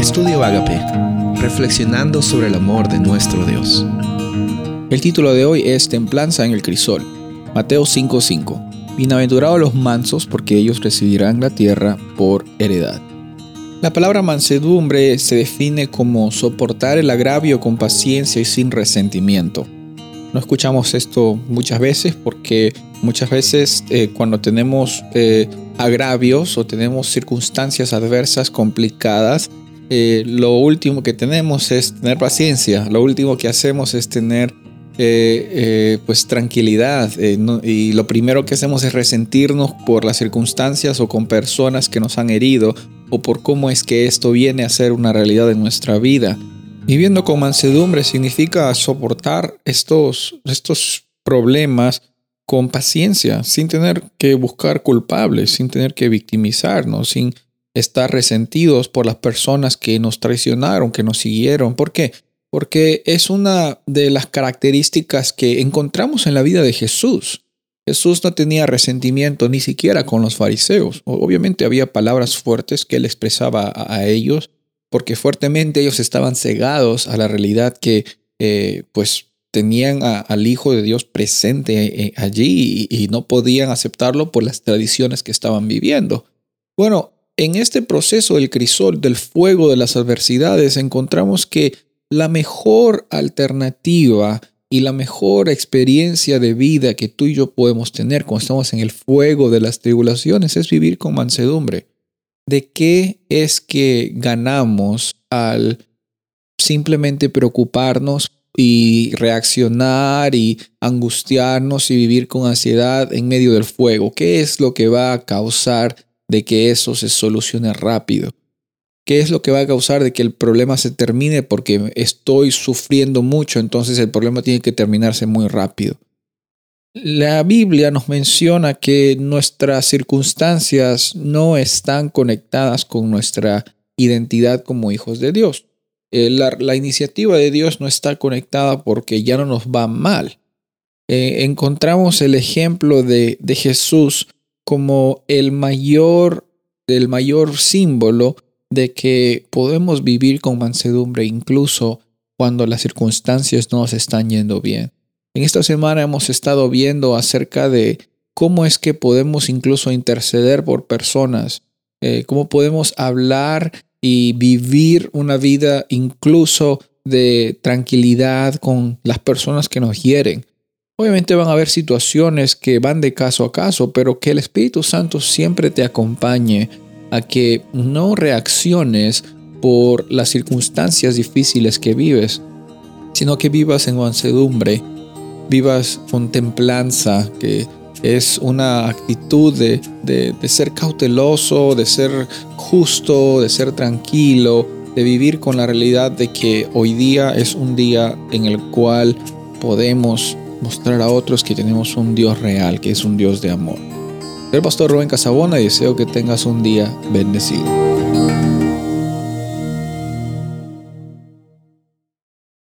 Estudio Agape, reflexionando sobre el amor de nuestro Dios. El título de hoy es Templanza en el Crisol, Mateo 5:5. Bienaventurados los mansos, porque ellos recibirán la tierra por heredad. La palabra mansedumbre se define como soportar el agravio con paciencia y sin resentimiento. No escuchamos esto muchas veces porque muchas veces eh, cuando tenemos eh, agravios o tenemos circunstancias adversas complicadas, eh, lo último que tenemos es tener paciencia, lo último que hacemos es tener pues tranquilidad y lo primero que hacemos es resentirnos por las circunstancias o con personas que nos han herido o por cómo es que esto viene a ser una realidad en nuestra vida. Viviendo con mansedumbre significa soportar estos, estos problemas con paciencia, sin tener que buscar culpables, sin tener que victimizarnos, sin estar resentidos por las personas que nos traicionaron, que nos siguieron. ¿Por qué? Porque es una de las características que encontramos en la vida de Jesús. Jesús no tenía resentimiento ni siquiera con los fariseos. Obviamente había palabras fuertes que él expresaba a, ellos, porque fuertemente ellos estaban cegados a la realidad que eh, pues tenían al Hijo de Dios presente eh, allí y, y no podían aceptarlo por las tradiciones que estaban viviendo. Bueno, en este proceso del crisol, del fuego de las adversidades, encontramos que la mejor alternativa y la mejor experiencia de vida que tú y yo podemos tener cuando estamos en el fuego de las tribulaciones es vivir con mansedumbre. ¿De qué es que ganamos al simplemente preocuparnos y reaccionar y angustiarnos y vivir con ansiedad en medio del fuego? ¿Qué es lo que va a causar de que eso se solucione rápido? ¿Qué es lo que va a causar de que el problema se termine porque estoy sufriendo mucho? Entonces el problema tiene que terminarse muy rápido. La Biblia nos menciona que nuestras circunstancias no están conectadas con nuestra identidad como hijos de Dios. Eh, la, iniciativa de Dios no está conectada porque ya no nos va mal. Eh, encontramos el ejemplo de, de Jesús como el mayor, el mayor símbolo de que podemos vivir con mansedumbre incluso cuando las circunstancias no nos están yendo bien. En esta semana hemos estado viendo acerca de cómo es que podemos incluso interceder por personas, eh, cómo podemos hablar y vivir una vida incluso de tranquilidad con las personas que nos hieren. Obviamente van a haber situaciones que van de caso a caso, pero que el Espíritu Santo siempre te acompañe a que no reacciones por las circunstancias difíciles que vives, sino que vivas en mansedumbre vivas con templanza, que es una actitud de, de, ser cauteloso, de ser justo, de ser tranquilo, de vivir con la realidad de que hoy día es un día en el cual podemos mostrar a otros que tenemos un Dios real, que es un Dios de amor. Soy el pastor Rubén Casabona y deseo que tengas un día bendecido.